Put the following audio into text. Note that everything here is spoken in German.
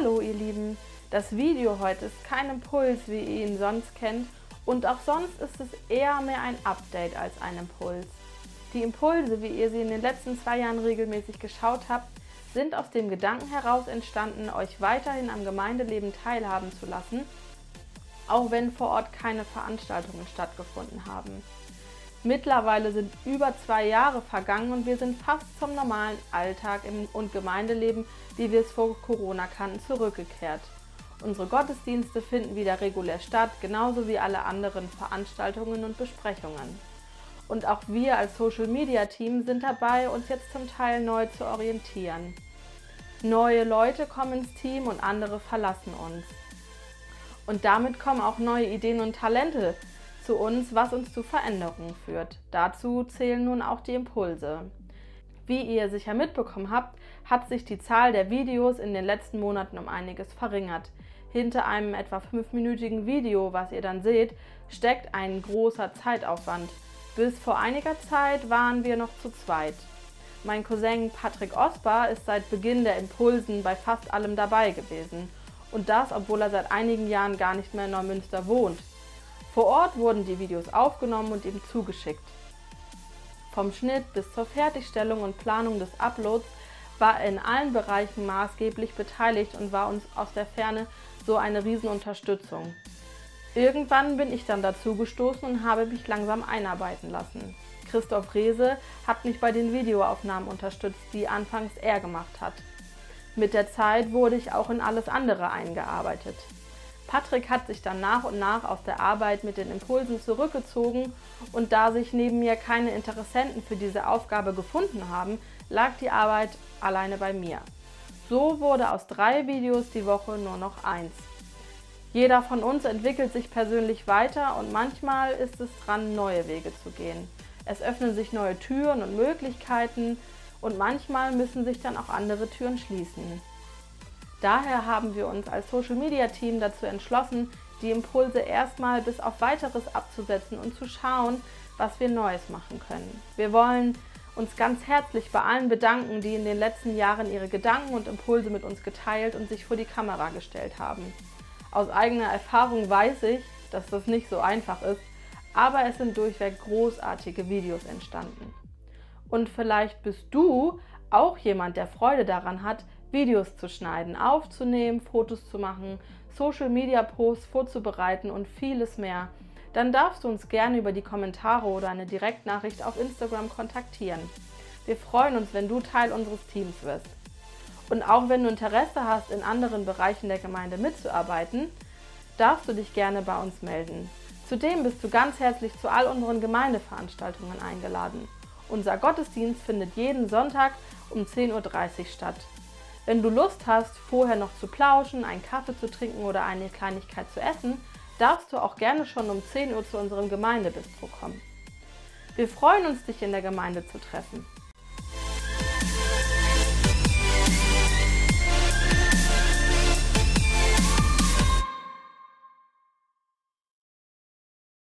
Hallo ihr Lieben, das Video heute ist kein Impuls, wie ihr ihn sonst kennt und auch sonst ist es eher mehr ein Update als ein Impuls. Die Impulse, wie ihr sie in den letzten zwei Jahren regelmäßig geschaut habt, sind aus dem Gedanken heraus entstanden, euch weiterhin am Gemeindeleben teilhaben zu lassen, auch wenn vor Ort keine Veranstaltungen stattgefunden haben. Mittlerweile sind über zwei Jahre vergangen und wir sind fast zum normalen Alltag und Gemeindeleben, wie wir es vor Corona kannten, zurückgekehrt. Unsere Gottesdienste finden wieder regulär statt, genauso wie alle anderen Veranstaltungen und Besprechungen. Und auch wir als Social Media Team sind dabei, uns jetzt zum Teil neu zu orientieren. Neue Leute kommen ins Team und andere verlassen uns. Und damit kommen auch neue Ideen und Talente zu uns, was uns zu Veränderungen führt. Dazu zählen nun auch die Impulse. Wie ihr sicher mitbekommen habt, hat sich die Zahl der Videos in den letzten Monaten um einiges verringert. Hinter einem etwa fünfminütigen Video, was ihr dann seht, steckt ein großer Zeitaufwand. Bis vor einiger Zeit waren wir noch zu zweit. Mein Cousin Patrick Osbar ist seit Beginn der Impulsen bei fast allem dabei gewesen. Und das, obwohl er seit einigen Jahren gar nicht mehr in Neumünster wohnt. Vor Ort wurden die Videos aufgenommen und ihm zugeschickt. Vom Schnitt bis zur Fertigstellung und Planung des Uploads war er in allen Bereichen maßgeblich beteiligt und war uns aus der Ferne so eine Riesenunterstützung. Irgendwann bin ich dann dazu gestoßen und habe mich langsam einarbeiten lassen. Christoph Rehse hat mich bei den Videoaufnahmen unterstützt, die anfangs er gemacht hat. Mit der Zeit wurde ich auch in alles andere eingearbeitet. Patrick hat sich dann nach und nach aus der Arbeit mit den Impulsen zurückgezogen und da sich neben mir keine Interessenten für diese Aufgabe gefunden haben, lag die Arbeit alleine bei mir. So wurde aus drei Videos die Woche nur noch eins. Jeder von uns entwickelt sich persönlich weiter und manchmal ist es dran, neue Wege zu gehen. Es öffnen sich neue Türen und Möglichkeiten und manchmal müssen sich dann auch andere Türen schließen. Daher haben wir uns als Social Media Team dazu entschlossen, die Impulse erstmal bis auf weiteres abzusetzen und zu schauen, was wir Neues machen können. Wir wollen uns ganz herzlich bei allen bedanken, die in den letzten Jahren ihre Gedanken und Impulse mit uns geteilt und sich vor die Kamera gestellt haben. Aus eigener Erfahrung weiß ich, dass das nicht so einfach ist, aber es sind durchweg großartige Videos entstanden. Und vielleicht bist du auch jemand, der Freude daran hat, Videos zu schneiden, aufzunehmen, Fotos zu machen, Social-Media-Posts vorzubereiten und vieles mehr, dann darfst du uns gerne über die Kommentare oder eine Direktnachricht auf Instagram kontaktieren. Wir freuen uns, wenn du Teil unseres Teams wirst. Und auch wenn du Interesse hast, in anderen Bereichen der Gemeinde mitzuarbeiten, darfst du dich gerne bei uns melden. Zudem bist du ganz herzlich zu all unseren Gemeindeveranstaltungen eingeladen. Unser Gottesdienst findet jeden Sonntag um 10.30 Uhr statt. Wenn du Lust hast, vorher noch zu plauschen, einen Kaffee zu trinken oder eine Kleinigkeit zu essen, darfst du auch gerne schon um 10 Uhr zu unserem Gemeindebistro kommen. Wir freuen uns, dich in der Gemeinde zu treffen.